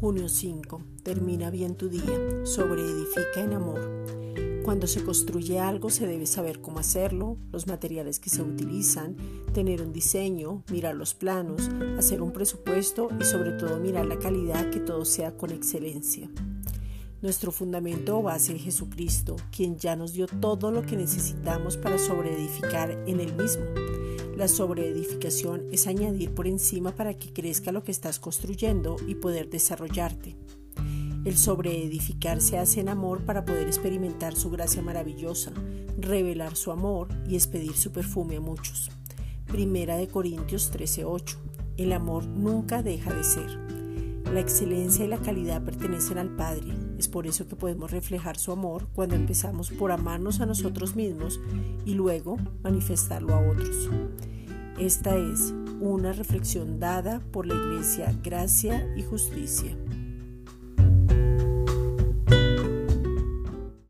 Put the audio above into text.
Junio 5. Termina bien tu día. Sobreedifica en amor. Cuando se construye algo se debe saber cómo hacerlo, los materiales que se utilizan, tener un diseño, mirar los planos, hacer un presupuesto y sobre todo mirar la calidad, que todo sea con excelencia. Nuestro fundamento o base es Jesucristo, quien ya nos dio todo lo que necesitamos para sobreedificar en el mismo. La sobreedificación es añadir por encima para que crezca lo que estás construyendo y poder desarrollarte. El sobreedificar se hace en amor para poder experimentar su gracia maravillosa, revelar su amor y expedir su perfume a muchos. Primera de Corintios 13:8. El amor nunca deja de ser. La excelencia y la calidad pertenecen al Padre. Es por eso que podemos reflejar su amor cuando empezamos por amarnos a nosotros mismos y luego manifestarlo a otros. Esta es una reflexión dada por la Iglesia Gracia y Justicia.